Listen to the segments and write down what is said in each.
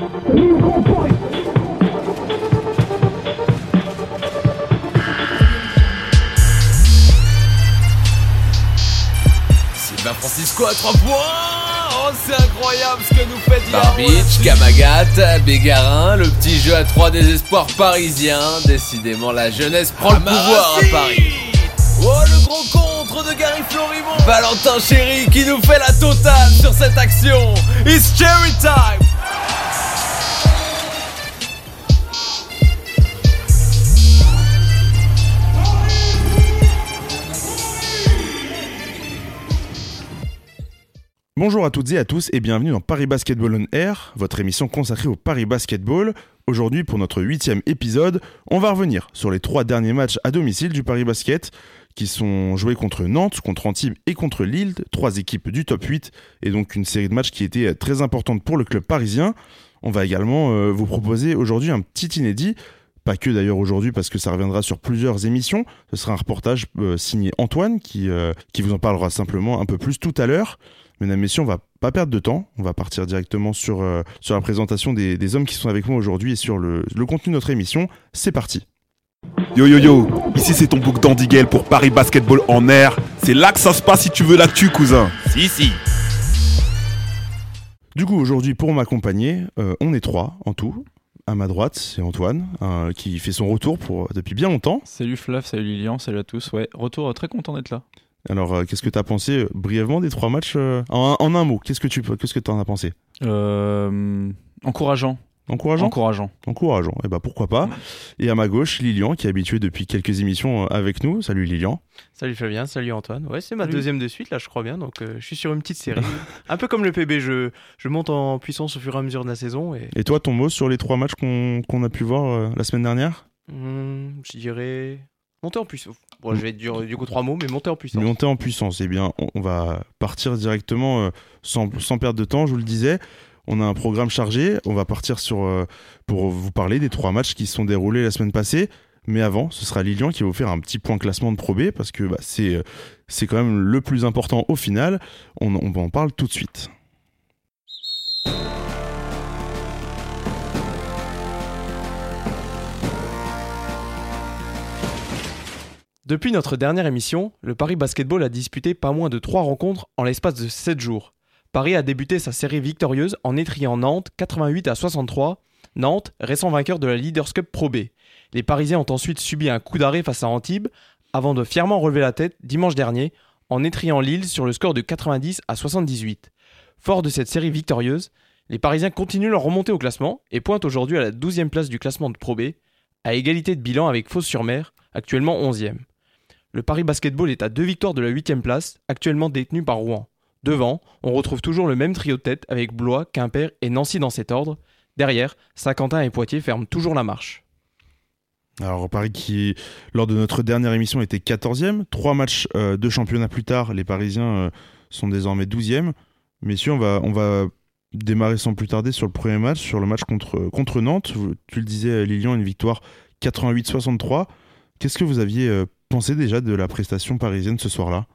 Sylvain Francisco à 3 points Oh c'est incroyable ce que nous fait Diao Barbich, Kamagat, Bégarin, le petit jeu à trois désespoirs parisiens. Décidément, la jeunesse prend le pouvoir à Paris. Oh le gros contre de Gary Florimont Valentin Chéri qui nous fait la totale sur cette action. It's cherry time Bonjour à toutes et à tous et bienvenue dans Paris Basketball on Air, votre émission consacrée au Paris Basketball. Aujourd'hui, pour notre huitième épisode, on va revenir sur les trois derniers matchs à domicile du Paris Basket qui sont joués contre Nantes, contre Antibes et contre Lille, trois équipes du top 8 et donc une série de matchs qui était très importante pour le club parisien. On va également euh, vous proposer aujourd'hui un petit inédit pas que d'ailleurs aujourd'hui parce que ça reviendra sur plusieurs émissions. Ce sera un reportage euh, signé Antoine qui, euh, qui vous en parlera simplement un peu plus tout à l'heure. Mesdames, Messieurs, on va pas perdre de temps. On va partir directement sur, euh, sur la présentation des, des hommes qui sont avec moi aujourd'hui et sur le, le contenu de notre émission. C'est parti. Yo yo yo, ici c'est ton bouc d'Andiguel pour Paris Basketball en air. C'est là que ça se passe si tu veux l'actu, cousin. Si si. Du coup, aujourd'hui, pour m'accompagner, euh, on est trois en tout. À ma droite, c'est Antoine, euh, qui fait son retour pour, depuis bien longtemps. Salut Flav, salut Lilian, salut à tous. Ouais, retour très content d'être là. Alors, euh, qu'est-ce que tu as pensé euh, brièvement des trois matchs euh, en, en un mot Qu'est-ce que tu qu'est-ce que en as pensé? Euh, encourageant. Encourageant? Encourageant. Encourageant. Et bah pourquoi pas? Et à ma gauche, Lilian, qui est habitué depuis quelques émissions avec nous. Salut Lilian. Salut Flavien, salut Antoine. Ouais, c'est ma Salut. deuxième de suite, là, je crois bien. Donc, euh, je suis sur une petite série. un peu comme le PB, je, je monte en puissance au fur et à mesure de la saison. Et Et toi, ton mot sur les trois matchs qu'on qu'on a pu voir euh, la semaine dernière? Hmm, je dirais monter en puissance. Bon, je vais dire du coup trois mots, mais monter en puissance. Monter en puissance. Eh bien, on, va partir directement euh, sans, sans perdre de temps, je vous le disais. On a un programme chargé. On va partir sur, euh, pour vous parler des trois matchs qui se sont déroulés la semaine passée. Mais avant, ce sera Lilian qui va vous faire un petit point classement de Pro B parce que bah, c'est euh, c'est quand même le plus important au final. On, on en parle tout de suite. Depuis notre dernière émission, le Paris Basketball a disputé pas moins de trois rencontres en l'espace de 7 jours. Paris a débuté sa série victorieuse en étriant Nantes 88 à 63. Nantes, récent vainqueur de la Leaders Cup Pro B. Les Parisiens ont ensuite subi un coup d'arrêt face à Antibes avant de fièrement relever la tête dimanche dernier en étriant Lille sur le score de 90 à 78. Fort de cette série victorieuse, les Parisiens continuent leur remontée au classement et pointent aujourd'hui à la 12e place du classement de Pro B, à égalité de bilan avec Fos-sur-Mer, actuellement 11e. Le Paris Basketball est à deux victoires de la 8e place, actuellement détenue par Rouen. Devant, on retrouve toujours le même trio de tête avec Blois, Quimper et Nancy dans cet ordre. Derrière, Saint-Quentin et Poitiers ferment toujours la marche. Alors Paris qui, lors de notre dernière émission, était 14e. Trois matchs euh, de championnat plus tard, les Parisiens euh, sont désormais 12e. Messieurs, on va, on va démarrer sans plus tarder sur le premier match, sur le match contre, Nantes. Tu le disais, Lilian, une victoire 88-63. Qu'est-ce que vous aviez pensé déjà de la prestation parisienne ce soir-là?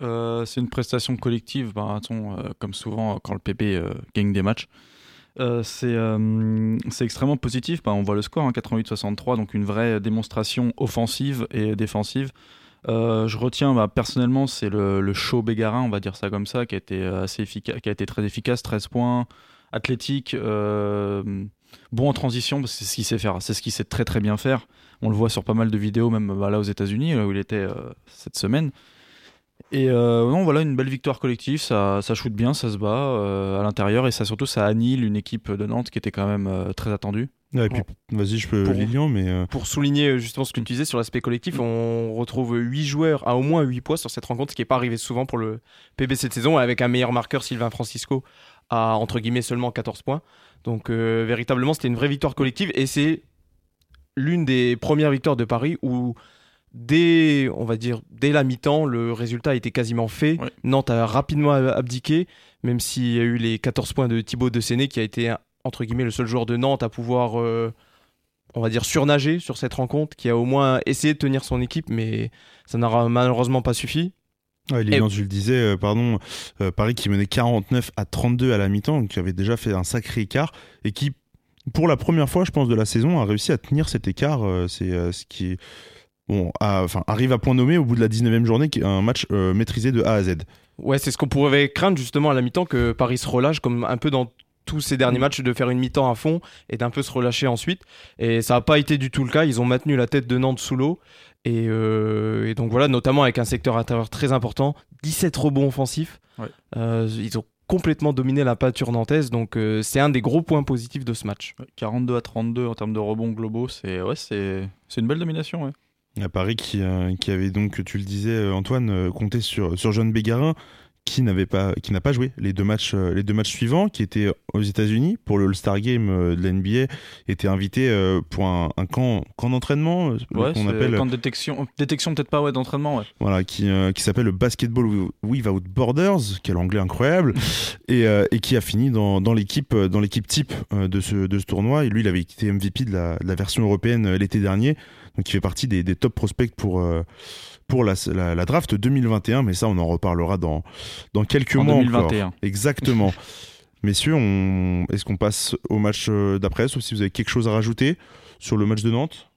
Euh, c'est une prestation collective, bah, euh, comme souvent quand le PP euh, gagne des matchs. C'est extrêmement positif. Bah, on voit le score, hein, 88-63, donc une vraie démonstration offensive et défensive. Je retiens bah, personnellement, c'est le, show Bégarin, on va dire ça comme ça, qui a été, qui a été très efficace, 13 points, athlétique, bon en transition, parce que c'est ce qu'il sait faire, c'est ce qu'il sait très très bien faire. On le voit sur pas mal de vidéos, même bah, là aux États-Unis, là où il était euh, cette semaine. Et euh, non, voilà, une belle victoire collective, ça, ça shoot bien, ça se bat euh, à l'intérieur, et ça surtout, ça annihile une équipe de Nantes qui était quand même euh, très attendue. Ouais, et puis, Vas-y, je peux Pour- Lilian, mais euh, Pour souligner justement ce que tu disais sur l'aspect collectif, on retrouve 8 joueurs à au moins 8 points sur cette rencontre, ce qui n'est pas arrivé souvent pour le PB cette saison, avec un meilleur marqueur, Sylvain Francisco, à entre guillemets seulement 14 points. Donc euh, véritablement, c'était une vraie victoire collective et c'est l'une des premières victoires de Paris où dès, on va dire, dès la mi-temps, le résultat était quasiment fait. Ouais. Nantes a rapidement abdiqué, même s'il y a eu les 14 points de Thibaut de Séné qui a été entre guillemets le seul joueur de Nantes à pouvoir euh, on va dire surnager sur cette rencontre qui a au moins essayé de tenir son équipe mais ça n'aura malheureusement pas suffi Ouais, Lilian, tu le disais, euh, pardon, euh, Paris qui menait 49 à 32 à la mi-temps, qui avait déjà fait un sacré écart et qui, pour la première fois, je pense, de la saison, a réussi à tenir cet écart. euh, c'est ce qui bon, a- enfin, arrive à point nommé au bout de la 19e journée, qui est un match maîtrisé de A à Z. Ouais, c'est ce qu'on pourrait craindre justement à la mi-temps que Paris se relâche, comme un peu dans tous ces derniers matchs, de faire une mi-temps à fond et d'un peu se relâcher ensuite. Et ça n'a pas été du tout le cas. Ils ont maintenu la tête de Nantes sous l'eau. Et, euh, et donc voilà, notamment avec un secteur intérieur très important, 17 rebonds offensifs. Ouais. Euh, ils ont complètement dominé la pâture nantaise. Donc euh, c'est un des gros points positifs de ce match. Ouais, 42 à 32 en termes de rebonds globaux, c'est ouais, c'est c'est une belle domination. Ouais. À Paris qui, euh, qui avait donc, tu le disais Antoine, compté sur, sur John Bégarin, qui n'avait pas, qui n'a pas joué les deux matchs, euh, les deux matchs suivants, qui était aux États-Unis pour le All-Star Game euh, de la NBA, était invité euh, pour un, un camp, camp d'entraînement Ouais, qu'on appelle, camp de détection, détection peut-être pas ouais d'entraînement. Ouais. voilà, qui, euh, qui s'appelle le Basketball Without Borders, quel anglais incroyable, et, euh, et qui a fini dans, dans l'équipe, dans l'équipe type de ce, de ce tournoi. Et lui, il avait été MVP de la, de la version européenne l'été dernier, donc il fait partie des, des top prospects pour. euh, pour la, la, la draft 2021, mais ça on en reparlera dans, dans quelques En mois encore. 2021. Exactement. Messieurs, on... est-ce qu'on passe au match euh, d'après, sauf si vous avez quelque chose à rajouter sur le match de Nantes?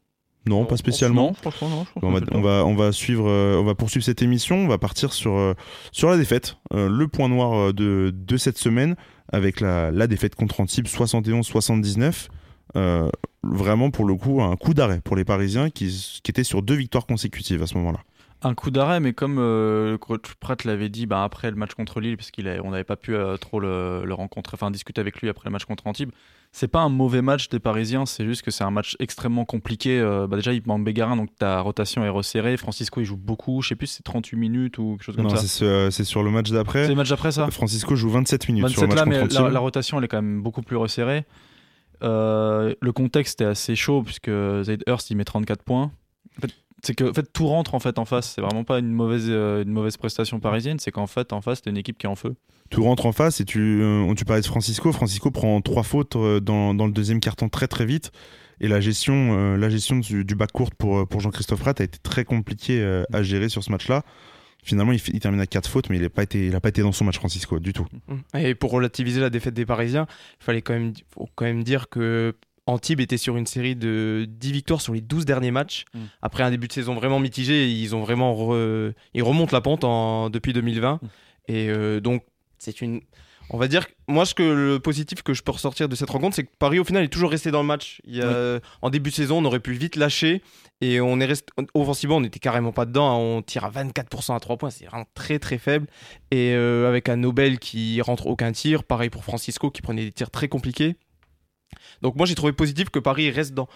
Non, pas spécialement. Non, franchement, non. je pense On va, on va, suivre, euh, on va poursuivre cette émission. On va partir sur, euh, sur la défaite, euh, le point noir de, de cette semaine avec la, la défaite contre Antibes 71-79. Euh, vraiment, pour le coup, un coup d'arrêt pour les Parisiens qui, qui étaient sur deux victoires consécutives à ce moment-là. Un coup d'arrêt, mais comme euh, le coach Pratt l'avait dit bah, après le match contre Lille, parce qu'on n'avait pas pu euh, trop le, le rencontrer, enfin discuter avec lui après le match contre Antibes, c'est pas un mauvais match des Parisiens, c'est juste que c'est un match extrêmement compliqué. Euh, bah, déjà, il manque Bégarin, donc ta rotation est resserrée. Francisco, il joue beaucoup, je sais plus si c'est 38 minutes ou quelque chose comme Non, ça. c'est ce- c'est sur le match C'est d'après. le match d'après ça? Francisco joue 27 minutes sur 27 le match là, mais contre la, Antibes. la rotation elle est quand même beaucoup plus resserrée. Euh, le contexte est assez chaud puisque Zaid Hurst il met 34 points. En fait, c'est que en fait, tout rentre en fait en face. C'est vraiment pas une mauvaise, euh, une mauvaise prestation parisienne. C'est qu'en fait en face t'as une équipe qui est en feu. Tout rentre en face et tu, euh, tu parlais de Francisco. Francisco prend trois fautes euh, dans, dans le deuxième carton très très vite. Et la gestion, euh, la gestion du, du bac court pour, pour Jean-Christophe Pratt a été très compliquée euh, à gérer sur ce match-là. Finalement, il, il termine à quatre fautes, mais il n'a pas, été- il a pas été dans son match Francisco du tout. Et pour relativiser la défaite des Parisiens, il fallait quand même, faut quand même dire que Antibes était sur une série de 10 victoires sur les 12 derniers matchs. Mm. Après un début de saison vraiment mitigé, ils ont vraiment re- ils remontent la pente en, depuis 2020. Mm. Et euh, donc c'est une on va dire, moi, ce que le positif que je peux ressortir de cette rencontre, c'est que Paris, au final, est toujours resté dans le match. Il y a- En début de saison, on aurait pu vite lâcher et on est resté offensivement, on n'était carrément pas dedans. hein. On tire à 24% à 3 points, c'est vraiment très très faible. Et euh, avec un Nobel qui rentre aucun tir, pareil pour Francisco qui prenait des tirs très compliqués. Donc moi, j'ai trouvé positif que Paris reste dans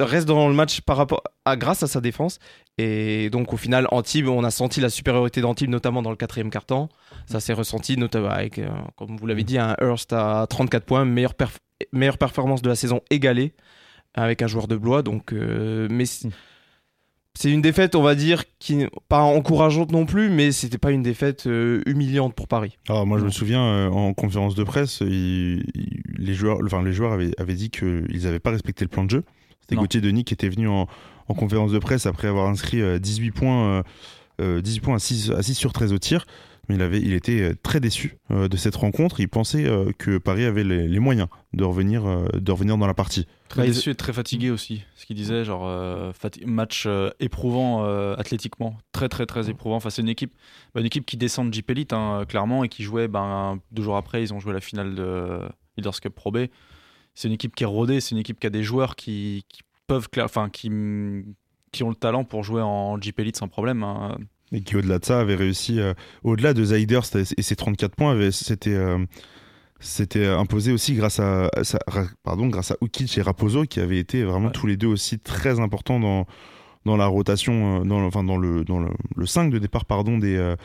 reste dans le match par rapport à grâce à sa défense. Et donc au final Antibes on a senti la supériorité d'Antibes notamment dans le quatrième quart-temps ça s'est ressenti notamment avec euh, comme vous l'avez dit un Hurst à 34 points meilleure, meilleure performance de la saison égalée avec un joueur de Blois. Donc euh, mais c'est- une défaite on va dire qui pas encourageante non plus mais c'était pas une défaite euh, humiliante pour Paris Alors moi, je me souviens euh, en conférence de presse, il- il- les joueurs, enfin les joueurs avaient, avaient dit qu'ils n'avaient pas respecté le plan de jeu. C'était. Gauthier Denis qui était venu en, en conférence de presse après avoir inscrit euh, 18 points, euh, euh, 18 points à 6, à 6 sur 13 au tir. Mais il, avait, il était euh, très déçu euh, de cette rencontre. Il pensait euh, que Paris avait les, les moyens de revenir, euh, de revenir dans la partie. Très Bah, déçu et très fatigué aussi. Ce qu'il disait, genre euh, match euh, éprouvant euh, athlétiquement, très très très éprouvant. Enfin, c'est une équipe, bah, une équipe qui descend de Jeep Elite hein, clairement et qui jouait. Ben, deux jours après, ils ont joué la finale de Leaders Cup Pro B. C'est une équipe qui est rodée, c'est une équipe qui a des joueurs qui, qui peuvent, enfin qui qui ont le talent pour jouer en Jeep Elite sans problème. hein. Et qui, au-delà de ça, avait réussi, euh, au-delà de Zaiders et ses 34 points, c'était euh, c'était imposé aussi grâce à, à sa- ra- pardon, grâce à Ukic et Raposo, qui avaient été vraiment Ouais. tous les deux aussi très importants dans, dans la rotation, euh, dans, le- enfin, dans, le, dans le, le 5 de départ pardon, des, euh,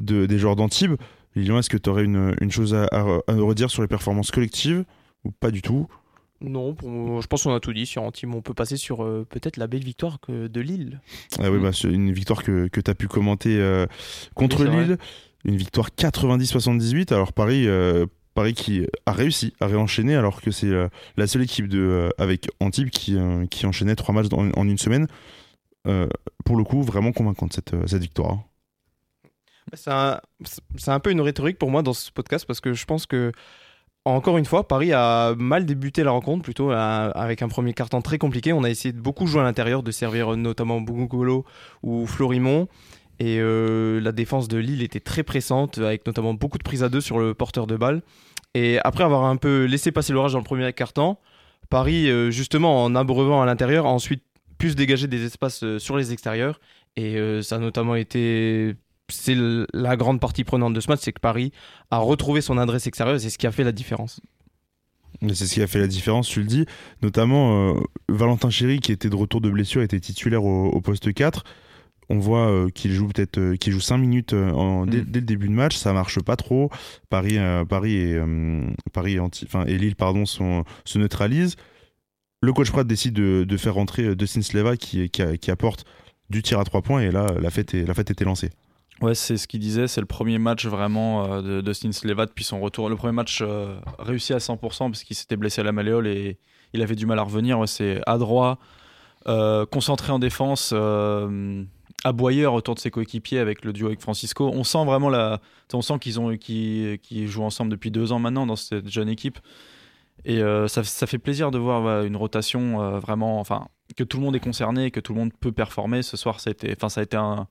de- des joueurs d'Antibes. Lilian, est-ce que tu aurais une, une chose à, à, à nous redire sur les performances collectives? Ou pas du tout? Non pour- je pense qu'on a tout dit sur Antibes on peut passer sur euh, peut-être la belle victoire que de Lille Ah oui, bah, une victoire que, que tu as pu commenter euh, contre Oui, Lille. Une victoire 90-78. Alors Paris, euh, Paris qui a réussi à réenchaîner alors que c'est la seule équipe de, avec Antibes qui, qui enchaînait trois matchs en une semaine. Pour le coup, vraiment convaincante cette, cette victoire. C'est un, c'est un peu une rhétorique pour moi dans ce podcast parce que je pense que, encore une fois, Paris a mal débuté la rencontre, plutôt à- avec un premier carton très compliqué. On a essayé de beaucoup jouer à l'intérieur, de servir euh, notamment Bugolo ou Florimont. Et euh, la défense de Lille était très pressante, avec notamment beaucoup de prises à deux sur le porteur de balle. Et après avoir un peu laissé passer l'orage dans le premier carton, Paris, euh, justement, en abreuvant à l'intérieur, a ensuite pu se dégager des espaces euh, sur les extérieurs. Et euh, ça a notamment été. C'est la grande partie prenante de ce match, c'est que Paris a retrouvé son adresse extérieure et c'est ce qui a fait la différence. C'est ce qui a fait la différence, tu le dis. Notamment, euh, Valentin Chéry, qui était de retour de blessure, était titulaire au, au poste 4. On voit euh, qu'il joue peut-être euh, qu'il joue 5 minutes euh, en- dès, Mm. dès le début de match, ça marche pas trop. Paris, Paris et, Paris et anti, enfin, et Lille pardon, sont- se neutralisent. Le coach Pratt décide de, de faire rentrer Dustin Sleva qui, qui, a- qui apporte du tir à 3 points et là la fête, est, la fête était lancée. Ouais, c'est ce qu'il disait, c'est le premier match vraiment euh, de Dustin Sleva depuis son retour. Le premier match euh, réussi à 100% parce qu'il s'était blessé à la malléole et il avait du mal à revenir. Ouais, c'est adroit, euh, concentré en défense, aboyeur autour de ses coéquipiers avec le duo avec Francisco. On sent vraiment la, on sent qu'ils ont qu'ils jouent ensemble depuis deux ans maintenant dans cette jeune équipe. Et ça, ça fait plaisir de voir une rotation vraiment, enfin, que tout le monde est concerné, que tout le monde peut performer. Ce soir, ça enfin, ça a été un,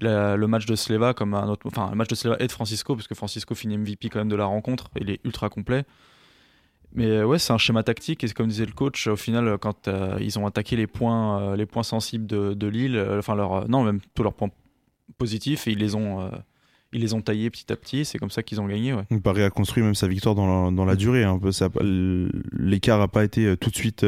le match de Sleva comme un autre, enfin, le match de Sleva et de Francisco, parce que Francisco finit MVP quand même de la rencontre, il est ultra complet. Mais euh, ouais, c'est un schéma tactique et comme disait le coach, au final, quand euh, ils ont attaqué les points, euh, les points sensibles de, Lille, enfin leur, non même tous leurs points positifs, et ils les ont, ils les ont taillés petit à petit. C'est comme ça qu'ils ont gagné. Ouais. Paris a construit même sa victoire dans la, dans la durée. Un ça, l'écart n'a pas été tout de suite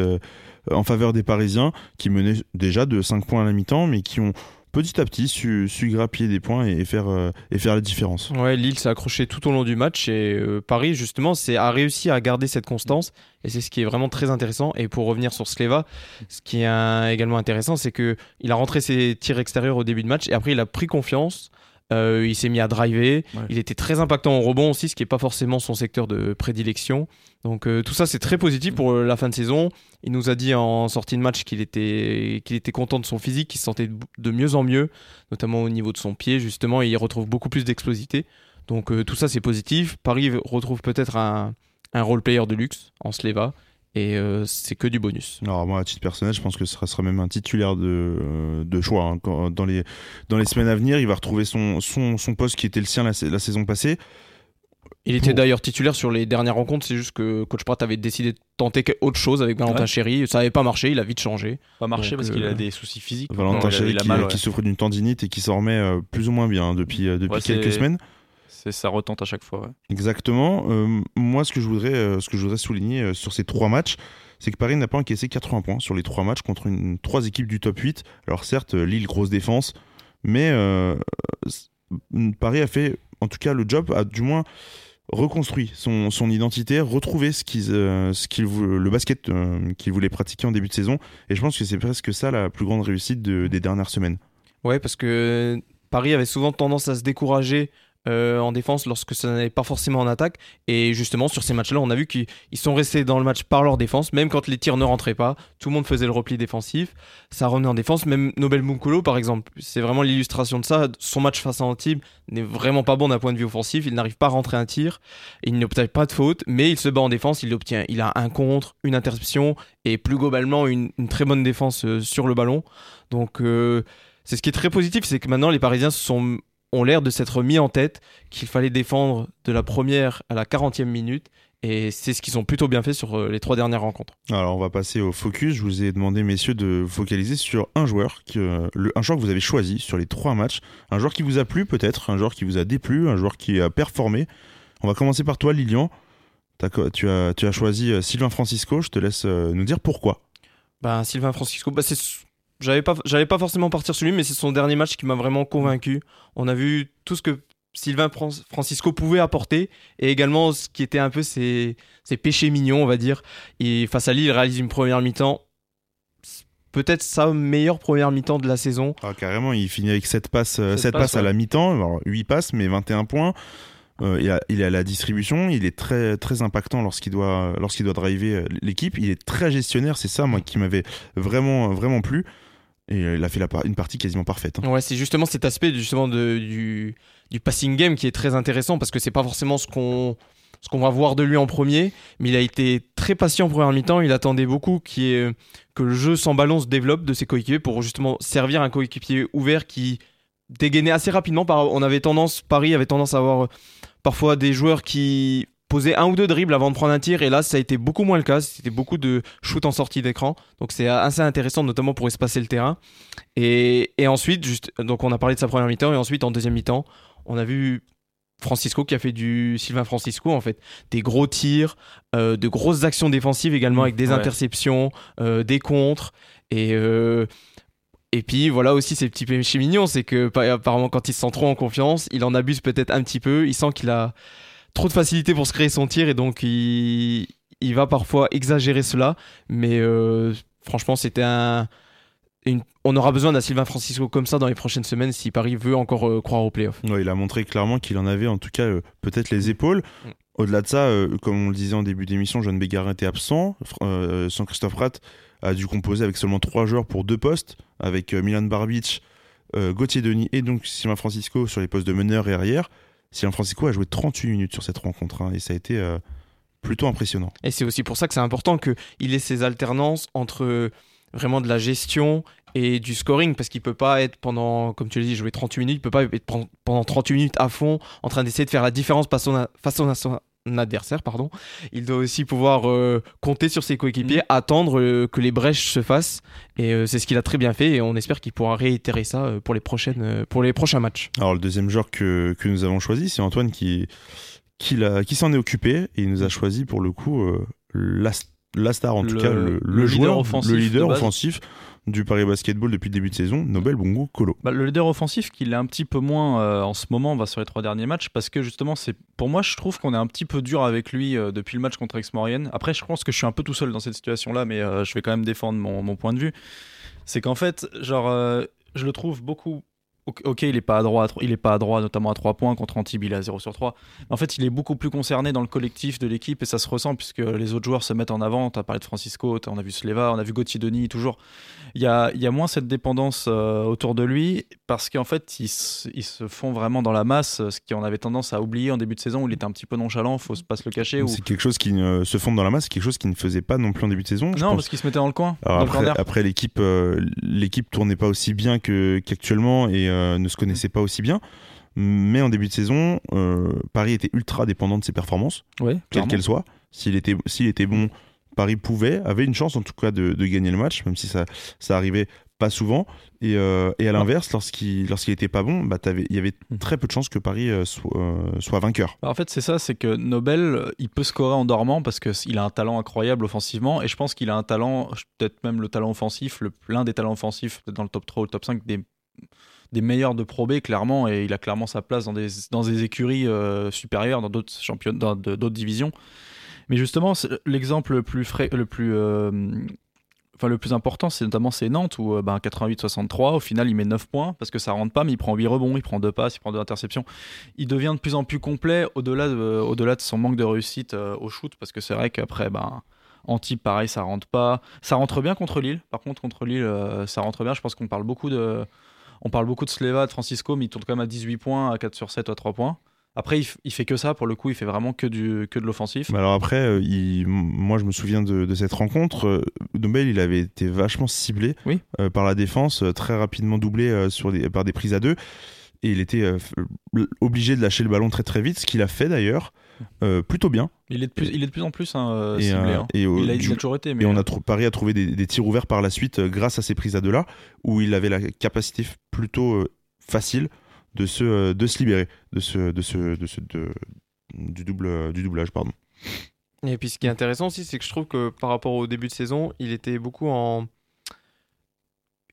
en faveur des Parisiens, qui menaient déjà de 5 points à la mi-temps, mais qui ont petit à petit su, su grappiller des points et, faire, euh, et faire la différence. Ouais, Lille s'est accroché tout au long du match et euh, Paris, justement, a réussi à garder cette constance et c'est ce qui est vraiment très intéressant. Et pour revenir sur Sleva, ce qui est également intéressant, c'est que il a rentré ses tirs extérieurs au début de match et après il a pris confiance. Euh, il s'est mis à driver. Ouais. Il était très impactant au rebond aussi, ce qui n'est pas forcément son secteur de prédilection. Donc euh, tout ça, c'est très positif pour euh, la fin de saison. Il nous a dit en sortie de match qu'il était, qu'il était content de son physique, qu'il se sentait de- mieux en mieux, notamment au niveau de son pied, justement, et il retrouve beaucoup plus d'explosivité. Donc euh, tout ça, c'est positif. Paris retrouve peut-être un, un role player de luxe en Sleva, et euh, c'est que du bonus. Alors moi, à titre personnel, je pense que ce sera, sera même un titulaire de, euh, de choix. hein. Quand- dans, les, dans les semaines à venir, il va retrouver son, son, son poste qui était le sien la, sa- la saison passée. Il était d'ailleurs titulaire sur les dernières rencontres, c'est juste que Coach Pratt avait décidé de tenter autre chose avec Valentin Ouais. Chéry. Ça n'avait pas marché, il a vite changé. Pas marché Donc, parce qu'il euh, a des soucis physiques. Valentin Il a- Chéry qui, ouais. qui souffre d'une tendinite et qui s'en remet euh, plus ou moins bien hein, depuis, euh, depuis Ouais, quelques semaines. C'est ça retente à chaque fois. ouais. Exactement. Euh, moi, ce que je voudrais, euh, ce que je voudrais souligner euh, sur ces trois matchs, c'est que Paris n'a pas encaissé 80 points sur les trois matchs contre une, trois équipes du top 8. Alors certes, Lille, grosse défense, mais euh, Paris a fait, en tout cas, le job a du moins reconstruit son, son identité, retrouvé ce qu'ils, euh, ce qu'il le basket euh, qu'il voulait pratiquer en début de saison. Et je pense que c'est presque ça la plus grande réussite de- des dernières semaines. Ouais, parce que Paris avait souvent tendance à se décourager euh, en défense lorsque ça n'allait pas forcément en attaque. Et justement, sur ces matchs-là, on a vu qu'ils ils sont restés dans le match par leur défense, même quand les tirs ne rentraient pas. Tout le monde faisait le repli défensif. Ça revenait en défense. Même Nobel Mukolo, par exemple, c'est vraiment l'illustration de ça. Son match face à Antibes n'est vraiment pas bon d'un point de vue offensif. Il n'arrive pas à rentrer un tir. Il n'obtient pas de faute, mais il se bat en défense. Il obtient, il a un contre, une interception et plus globalement une, une très bonne défense euh, sur le ballon. Donc euh, c'est ce qui est très positif, c'est que maintenant les Parisiens se sont, ont l'air de s'être mis en tête qu'il fallait défendre de la première à la 40e minute. Et c'est ce qu'ils ont plutôt bien fait sur euh, les trois dernières rencontres. Alors on va passer au focus. Je vous ai demandé, messieurs, de focaliser sur un joueur, qui, euh, le, un joueur que vous avez choisi sur les trois matchs. Un joueur qui vous a plu peut-être, un joueur qui vous a déplu, un joueur qui a performé. On va commencer par toi, Lilian. Tu, as, tu as choisi euh, Sylvain Francisco. Je te laisse euh, nous dire pourquoi. Ben, Sylvain Francisco, bah, c'est, j'avais pas, j'allais pas forcément partir sur lui, mais c'est son dernier match qui m'a vraiment convaincu. On a vu tout ce que Sylvain Fran- Francisco pouvait apporter et également ce qui était un peu ses, ses péchés mignons, on va dire. Et face à Lille, il réalise une première mi-temps, peut-être sa meilleure première mi-temps de la saison. Ah, carrément, il finit avec 7 passes, euh, Sept 7 passes, passes, à la mi-temps. Alors 8 passes, mais 21 points. Euh, il, a, il est à la distribution, il est très, très impactant lorsqu'il doit, lorsqu'il doit driver euh, l'équipe. Il est très gestionnaire, c'est ça, moi, qui m'avait vraiment, vraiment plu. Et euh, il a fait une partie quasiment parfaite. hein. Ouais, c'est justement cet aspect justement du, du passing game qui est très intéressant parce que c'est pas forcément ce qu'on ce qu'on va voir de lui en premier, mais il a été très patient en première mi-temps. Il attendait beaucoup ait- que le jeu sans ballon se développe de ses coéquipiers pour justement servir un coéquipier ouvert qui dégainait assez rapidement. Par, on avait tendance, Paris avait tendance à avoir euh, parfois des joueurs qui posaient un ou deux dribbles avant de prendre un tir, et là ça a été beaucoup moins le cas. C'était beaucoup de shoot en sortie d'écran, donc c'est assez intéressant, notamment pour espacer le terrain. Et, et ensuite, juste, donc on a parlé de sa première mi-temps, et ensuite en deuxième mi-temps, on a vu Francisco qui a fait du Sylvain Francisco en fait, des gros tirs, euh, de grosses actions défensives également avec des ouais. interceptions, euh, des contres et euh, et puis voilà aussi ces petits péchés mignons, c'est que pa- apparemment quand il se sent trop en confiance, il en abuse peut-être un petit peu, il sent qu'il a trop de facilité pour se créer son tir et donc il, il va parfois exagérer cela, mais euh, franchement c'était un une- on aura besoin d'un Sylvain Francisco comme ça dans les prochaines semaines si Paris veut encore euh, croire au playoff. Ouais, il a montré clairement qu'il en avait en tout cas euh, peut-être les épaules. Mm. Au-delà de ça, euh, comme on le disait en début d'émission, John Bégarin était absent. Sans Christophe Pratt a dû composer avec seulement trois joueurs pour deux postes, avec Milan Barbic, Gauthier Denis et donc Sylvain Francisco sur les postes de meneur et arrière. Sylvain Francisco a joué 38 minutes sur cette rencontre hein, et ça a été euh, plutôt impressionnant. Et c'est aussi pour ça que c'est important qu'il ait ces alternances entre euh, vraiment de la gestion et du scoring, parce qu'il peut pas être pendant, comme tu l'as dit, jouer 38 minutes, il peut pas être pen- pendant 38 minutes à fond en train d'essayer de faire la différence face à face à adversaire, pardon. Il doit aussi pouvoir euh, compter sur ses coéquipiers, attendre euh, que les brèches se fassent, et euh, c'est ce qu'il a très bien fait, et on espère qu'il pourra réitérer ça pour les prochaines, pour les prochains matchs. Alors le deuxième joueur que, que nous avons choisi, c'est Antoine qui, qui, qui s'en est occupé et il nous a choisi pour le coup la, la star, en tout cas le, le le leader joueur, offensif le leader offensif du Paris Basketball depuis le début de saison, Nobel Bongo Colo. Bah, le leader offensif qu'il est un petit peu moins euh, en ce moment, va sur les trois derniers matchs, parce que justement, c'est pour moi, je trouve qu'on est un petit peu dur avec lui euh, depuis le match contre Aix-Maurienne. Après, je pense que je suis un peu tout seul dans cette situation-là, mais euh, je vais quand même défendre mon, mon point de vue. C'est qu'en fait, genre, je le trouve beaucoup. Ok, il est pas à droit, il est pas à droit, notamment à 3 points contre Antibes, il est à 0 sur 3. Mais en fait, il est beaucoup plus concerné dans le collectif de l'équipe et ça se ressent puisque les autres joueurs se mettent en avant. Tu as parlé de Francisco, on a vu Sleva, on a vu Gauthier Denis, toujours il y a, y a moins cette dépendance euh, autour de lui parce qu'en fait, ils, se- ils se font vraiment dans la masse, ce qu'on avait tendance à oublier en début de saison où il était un petit peu nonchalant, faut pas se le cacher. Ou... C'est quelque chose qui ne se fonde dans la masse, c'est quelque chose qui ne faisait pas non plus en début de saison. je Non, pense. parce qu'il se mettait dans le coin, dans après, l'équipe, euh, l'équipe tournait pas aussi bien que qu'actuellement et euh, ne se connaissait pas aussi bien. Mais en début de saison, euh, Paris était ultra dépendant de ses performances, Ouais, quelles qu'elles soient. S'il était, s'il était bon, Paris pouvait, avait une chance en tout cas de, de gagner le match, même si ça, ça arrivait pas souvent. Et, euh, et à l'inverse, lorsqu'il, lorsqu'il était pas bon, bah, il y avait Hmm. très peu de chances que Paris euh, soit, euh, soit vainqueur. Bah, en fait, c'est ça, c'est que Nobel, il peut scorer en dormant parce qu'il a un talent incroyable offensivement et je pense qu'il a un talent, peut-être même le talent offensif, le- l'un des talents offensifs peut-être dans le top 3 ou le top 5 des, des meilleurs de Pro B, clairement, et il a clairement sa place dans des, dans des écuries euh, supérieures, dans d'autres dans d'autres divisions. Mais justement, l'exemple le plus, frais, le plus euh, Enfin, le plus important, c'est notamment c'est Nantes où euh, ben, 88-63, au final, il met 9 points parce que ça rentre pas, mais il prend 8 rebonds, il prend 2 passes, il prend 2 interceptions. Il devient de plus en plus complet au-delà de, au-delà de son manque de réussite au shoot parce que c'est vrai qu'après, ben, Antibes, pareil, ça rentre pas. Ça rentre bien contre Lille. Par contre, contre Lille, ça rentre bien. Je pense qu'on parle beaucoup de, on parle beaucoup de Sleva, de Francisco, mais il tourne quand même à 18 points, à 4 sur 7 ou à 3 points. Après, il, il fait que ça, pour le coup, il fait vraiment que, du, que de l'offensif. Alors après, euh, il- moi je me souviens de, de cette rencontre. euh, Nobel, il avait été vachement ciblé Oui. euh, par la défense, très rapidement doublé sur des, par des prises à deux. Et il était obligé de lâcher le ballon très très vite, ce qu'il a fait d'ailleurs, euh, plutôt bien. Il est de plus, il est de plus en plus hein, euh, et, ciblé. euh, hein. et, il, a, du- il a toujours été. Mais et on a trou- Paris a trouvé des, des tirs ouverts par la suite euh, grâce à ces prises à deux là, où il avait la capacité plutôt euh, facile de se, euh, de se libérer de ce, de ce, de ce, de- du, double, du doublage. Pardon. Et puis ce qui est intéressant aussi, c'est que je trouve que par rapport au début de saison, il était beaucoup en.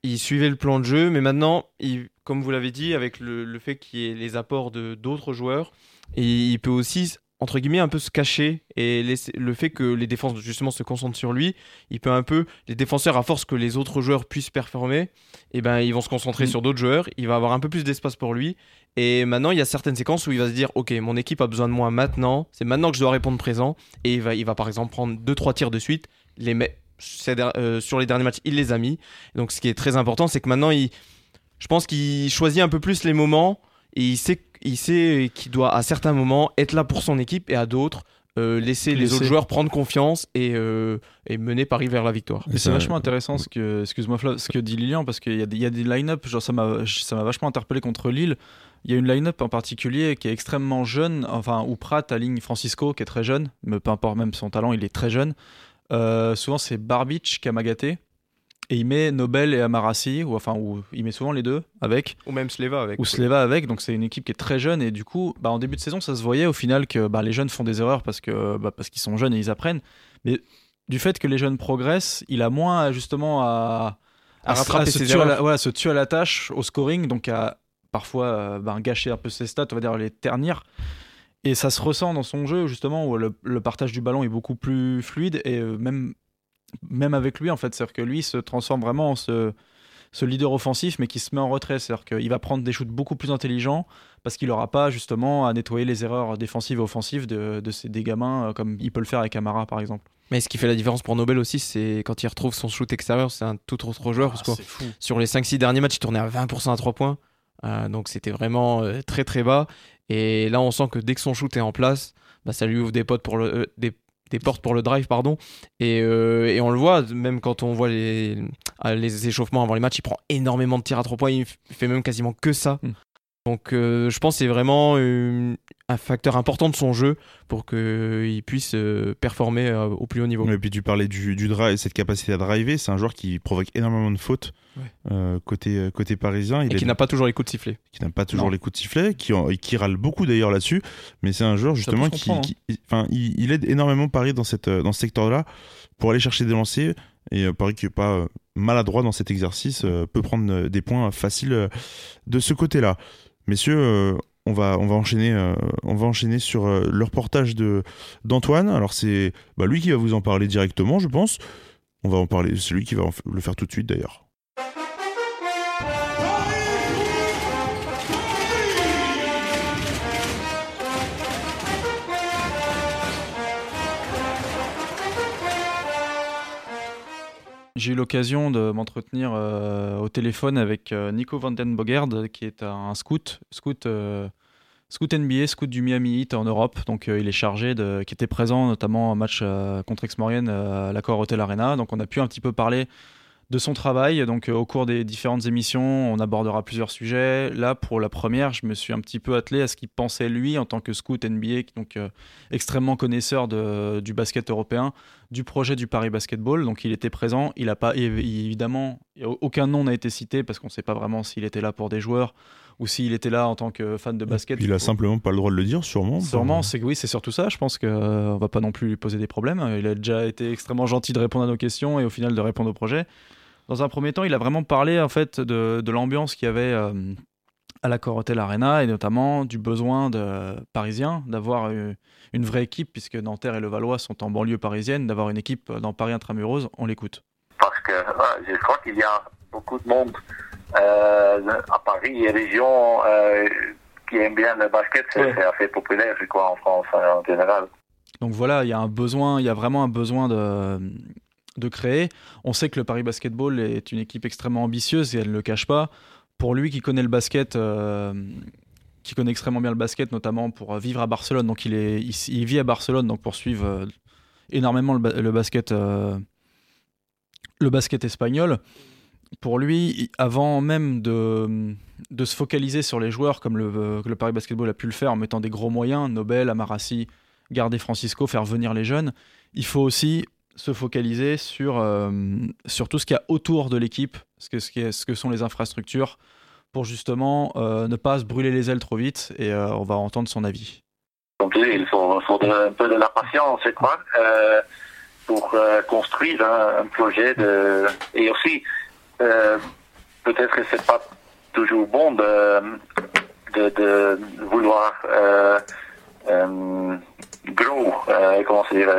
Il suivait le plan de jeu, mais maintenant, il, comme vous l'avez dit, avec le, le fait qu'il y ait les apports de d'autres joueurs, et il peut aussi, entre guillemets, un peu se cacher et laisser, le fait que les défenses justement se concentrent sur lui, il peut un peu, les défenseurs, à force que les autres joueurs puissent performer, et ben ils vont se concentrer Mm. sur d'autres joueurs, il va avoir un peu plus d'espace pour lui, et maintenant il y a certaines séquences où il va se dire, ok, mon équipe a besoin de moi maintenant, c'est maintenant que je dois répondre présent, et il va, il va par exemple prendre 2-3 tirs de suite, les met- euh, sur les derniers matchs, il les a mis. Donc, ce qui est très important, c'est que maintenant, il, je pense qu'il choisit un peu plus les moments et il sait, il sait qu'il doit à certains moments être là pour son équipe et à d'autres euh, laisser les autres joueurs prendre confiance et, euh, et mener Paris vers la victoire. Mais c'est vachement intéressant ce que, excuse-moi Flav, ce que dit Lilian parce qu'il y a des, il y a des line-up, genre ça m'a, ça m'a vachement interpellé contre Lille. Il y a une line-up en particulier qui est extrêmement jeune, enfin où Pratt aligne Francisco qui est très jeune, mais peu importe même son talent, il est très jeune. Euh, souvent c'est Barbic, Kamagaté, et il met Nobel et Amarassi, ou enfin où il met souvent les deux avec. Ou même Sleva avec. ou Sleva avec, donc c'est une équipe qui est très jeune et du coup, bah, en début de saison, ça se voyait au final que bah, les jeunes font des erreurs parce que bah, parce qu'ils sont jeunes et ils apprennent. Mais du fait que les jeunes progressent, il a moins justement à, À rattraper se ses à la, erreurs. voilà, se tuer à la tâche au scoring, donc à parfois bah, gâcher un peu ses stats, on va dire les ternir. Et ça se ressent dans son jeu justement où le, le partage du ballon est beaucoup plus fluide et euh, même même avec lui en fait, c'est-à-dire que lui se transforme vraiment en ce ce leader offensif mais qui se met en retrait, c'est-à-dire qu'il va prendre des shoots beaucoup plus intelligents parce qu'il n'aura pas justement à nettoyer les erreurs défensives et offensives de, de ces des gamins euh, comme il peut le faire avec Amara par exemple. Mais ce qui fait la différence pour Nobel aussi, c'est quand il retrouve son shoot extérieur, c'est un tout autre joueur. parce que Ah, fou. sur les 5-6 derniers matchs, il tournait à 20% à 3 points. Euh, donc c'était vraiment euh, très très bas. Et là, on sent que dès que son shoot est en place, bah, ça lui ouvre des, potes pour le, euh, des, des portes pour le drive. pardon. Et, euh, et on le voit, même quand on voit les, ah, les échauffements avant les matchs, il prend énormément de tirs à 3 points. Il fait même quasiment que ça. Mm. Donc euh, je pense que c'est vraiment euh, un facteur important de son jeu pour qu'il puisse euh, performer euh, au plus haut niveau. Et puis tu parlais du, du drive, cette capacité à driver, c'est un joueur qui provoque énormément de fautes Ouais. euh, côté, euh, côté parisien. Il Et qui n'a pas toujours les coups de sifflet. qui n'a pas toujours Non. les coups de sifflet, qui, qui râle beaucoup d'ailleurs là-dessus, mais c'est un joueur justement qui, enfin, il, il aide énormément Paris dans, cette, euh, dans ce secteur-là pour aller chercher des lancers, et euh, Paris qui n'est pas euh, maladroit dans cet exercice euh, peut prendre euh, des points faciles euh, de ce côté-là. Messieurs, euh, on va, on va enchaîner, euh, on va enchaîner sur euh, le reportage de d'Antoine. Alors c'est bah, lui qui va vous en parler directement, je pense. On va en parler, c'est lui qui va le faire tout de suite d'ailleurs. J'ai eu l'occasion de m'entretenir euh, au téléphone avec euh, Nico Vandenbogerd, qui est un scout, scout, euh, scout NBA, scout du Miami Heat en Europe. Donc il est chargé de, qui était présent notamment en match contre Exmorienne à l'accord Hotel Arena. Donc on a pu un petit peu parler de son travail. Donc euh, au cours des différentes émissions, on abordera plusieurs sujets. Là, pour la première, je me suis un petit peu attelé à ce qu'il pensait lui en tant que scout NBA, donc euh, extrêmement connaisseur de- du basket européen du projet du Paris Basketball. Donc il était présent. Il a pas év- évidemment aucun nom n'a été cité parce qu'on ne sait pas vraiment s'il était là pour des joueurs ou s'il était là en tant que fan de basket. Il a simplement pas le droit de le dire, sûrement. Sûrement, c'est que oui, c'est surtout ça. Je pense qu'on ne va pas non plus lui poser des problèmes. Il a déjà été extrêmement gentil de répondre à nos questions et au final de répondre au projet. Dans un premier temps, il a vraiment parlé en fait de, de l'ambiance qu'il y avait euh, à la Hotel Arena et notamment du besoin de Parisiens d'avoir une vraie équipe puisque Nanterre et le Valois sont en banlieue parisienne, d'avoir une équipe dans Paris intramuros. On l'écoute. parce que je crois qu'il y a beaucoup de monde euh, à Paris et région euh, qui aime bien le basket. C'est Ouais. assez populaire, je crois, en France en général. Donc voilà, il y a un besoin, il y a vraiment un besoin de, de créer. On sait que le Paris Basketball est une équipe extrêmement ambitieuse et elle ne le cache pas. Pour lui qui connaît le basket, euh, qui connaît extrêmement bien le basket, notamment pour euh, vivre à Barcelone, donc il, est, il, vit à Barcelone, donc pour suivre euh, énormément le, ba- le basket, le basket espagnol. Pour lui, avant même de, se focaliser sur les joueurs comme le Paris Basketball a pu le faire en mettant des gros moyens, Nobel, Amarassi, garder Francisco, faire venir les jeunes, il faut aussi se focaliser sur, euh, sur tout ce qu'il y a autour de l'équipe, ce que, ce, qui est- ce que sont les infrastructures, pour justement euh, ne pas se brûler les ailes trop vite, et euh, on va entendre son avis. Dis, il faut, un peu de la patience, je crois, pour construire un, projet. Et aussi, peut-être que c'est pas toujours bon de, de, vouloir gros, euh, comment se dire,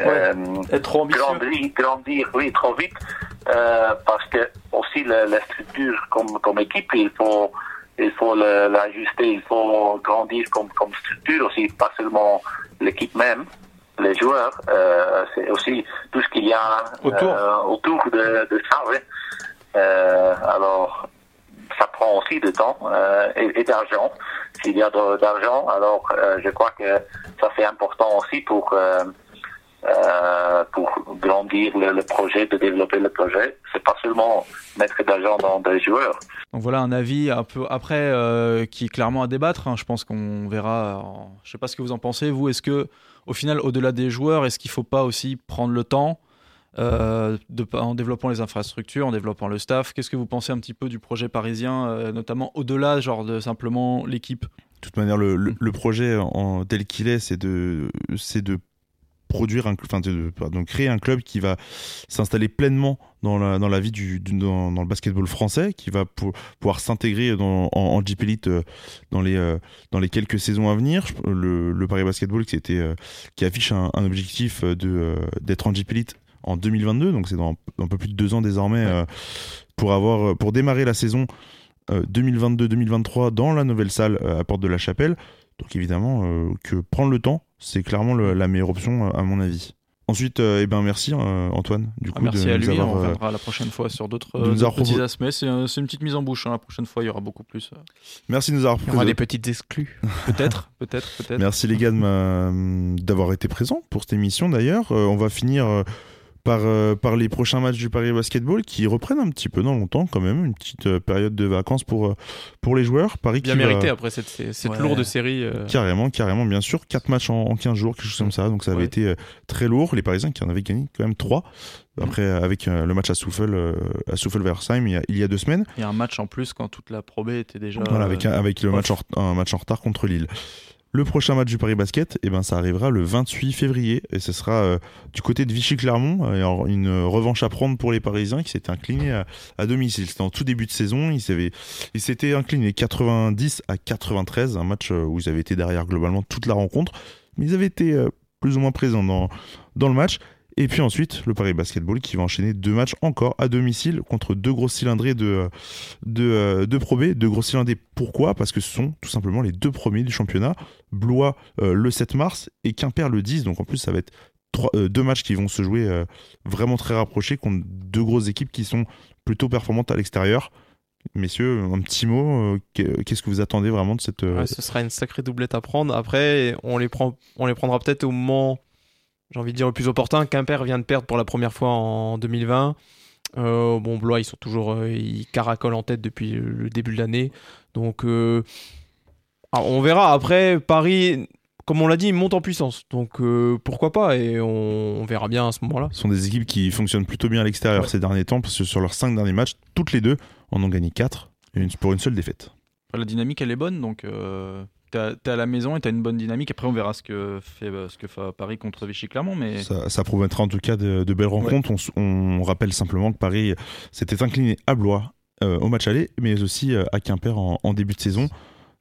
euh, Être trop grandir, grandir, oui, trop vite, euh, parce que aussi la, la structure comme, comme équipe, il faut, il faut l'ajuster, il faut grandir comme, comme structure aussi, pas seulement l'équipe même. les joueurs, euh, c'est aussi tout ce qu'il y a Autour. euh, autour de, de ça. ouais. Euh, alors, ça prend aussi de temps euh, et, et d'argent. De- d'argent, alors euh, je crois que ça c'est important aussi pour euh, euh, pour grandir le, projet, de développer le projet. C'est pas seulement mettre de l'argent dans des joueurs. Donc voilà un avis un peu après euh, qui est clairement à débattre. hein. Je pense qu'on verra. en- Je sais pas ce que vous en pensez. Vous, est-ce que au final, au-delà des joueurs, est-ce qu'il faut pas aussi prendre le temps euh, de, en développant les infrastructures, en développant le staff. Qu'est-ce que vous pensez un petit peu du projet parisien, euh, notamment au-delà genre de simplement l'équipe? De toute manière, le, le- le projet en, tel qu'il est, c'est de, c'est de produire un, enfin de, pardon, créer un club qui va s'installer pleinement dans la, dans la vie du, du- dans, dans le basketball français, qui va pou- pouvoir s'intégrer en, en Jeep Elite euh, dans les, euh, dans les quelques saisons à venir. Le, le Paris Basketball qui, était, euh, qui affiche un, un objectif de, d'être en Jeep Elite en 2022, donc c'est dans un peu plus de deux ans désormais, euh, pour, avoir, pour démarrer la saison euh, 2022-2023 dans la nouvelle salle euh, à Porte de la Chapelle. Donc évidemment euh, que prendre le temps, c'est clairement le- la meilleure option euh, à mon avis. Ensuite, euh, eh ben merci euh, Antoine du Ah, coup Merci de à nous lui. avoir, on euh, reviendra la prochaine fois sur d'autres euh, petits aspects. C'est euh, une petite mise en bouche. hein. La prochaine fois, il y aura beaucoup plus. euh, merci de nous avoir Il y aura des petites exclus. Peut-être, peut-être, peut-être. Merci les gars d'avoir été présents pour cette émission d'ailleurs. Euh, on va finir euh, par, euh, par les prochains matchs du Paris Basketball qui reprennent un petit peu dans longtemps quand même, une petite euh, période de vacances pour, euh, pour les joueurs. Paris Bien qui va- mérité après cette, cette Ouais. lourde série. euh, Carrément, carrément, bien sûr. 4 matchs en, en 15 jours, quelque chose comme ça. Donc ça avait Ouais. été euh, très lourd. Les Parisiens qui en avaient gagné quand même 3. Après, avec euh, le match à Souffle, euh, à il, y a- il y a deux semaines. Il y a un match en plus quand toute la probée était déjà. Voilà, avec, avec le off. match en, un match en retard contre Lille. Le prochain match du Paris Basket, eh ben, ça arrivera le 28 février et ce sera euh, du côté de Vichy-Clermont. Euh, une euh, revanche à prendre pour les Parisiens qui s'étaient inclinés à, à domicile. C'était en tout début de saison. Ils s'étaient inclinés 90 à 93, un match où ils avaient été derrière globalement toute la rencontre, mais ils avaient été plus ou moins présents dans, dans le match. Et puis ensuite, le Paris Basketball qui va enchaîner deux matchs encore à domicile contre deux grosses cylindrées de, de, de Pro B. Deux grosses cylindrées, pourquoi? Parce que ce sont tout simplement les deux premiers du championnat. Blois euh, le 7 mars et Quimper le 10. Donc en plus, ça va être euh, deux matchs qui vont se jouer euh, vraiment très rapprochés contre deux grosses équipes qui sont plutôt performantes à l'extérieur. Messieurs, un petit mot, qu'est- qu'est-ce que vous attendez vraiment de cette... Ouais, ce sera une sacrée doublette à prendre. Après, on les, prend, on les prendra peut-être au moment, j'ai envie de dire, le plus opportun. Quimper vient de perdre pour la première fois en 2020. Euh, bon, Blois, ils sont toujours. euh, ils caracolent en tête depuis le début de l'année. Donc, euh, ah, on verra. Après, Paris, comme on l'a dit, il monte en puissance. Donc, euh, pourquoi pas? Et on, on verra bien à ce moment-là. Ce sont des équipes qui fonctionnent plutôt bien à l'extérieur ces derniers temps, parce que sur leurs cinq derniers matchs, toutes les deux en ont gagné 4 pour une seule défaite. La dynamique, elle est bonne, donc euh, t'es à- la maison et t'as une bonne dynamique. Après, on verra ce que fait, ce que fait Paris contre Vichy-Clermont, mais Ça, ça promettra en tout cas de, de belles rencontres. On rappelle simplement que Paris s'était incliné à Blois euh, au match aller, mais aussi euh, à Quimper en, en début de saison,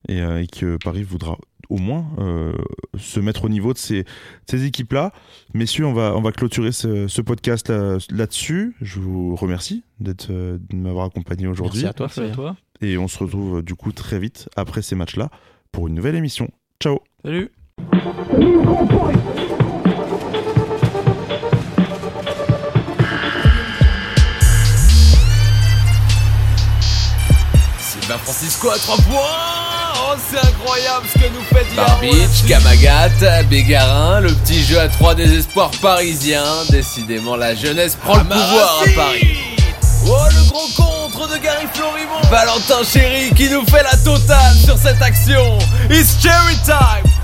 et, euh, et que Paris voudra au moins euh, se mettre au niveau de ces, équipes-là. Messieurs, on va, on va clôturer ce, ce podcast là- là-dessus. Je vous remercie d'être, de m'avoir accompagné aujourd'hui. Merci à toi, merci à toi. Et on se retrouve du coup très vite après ces matchs-là pour une nouvelle émission. Ciao Salut Sylvain Francisco à 3 points Oh, c'est incroyable ce que nous fait Barbich, Kamagat, Bégarin, le petit jeu à trois des espoirs parisiens. Décidément, la jeunesse prend le pouvoir à Paris. Oh, le gros contre Valentin Chéri qui nous fait la totale sur cette action. It's cherry time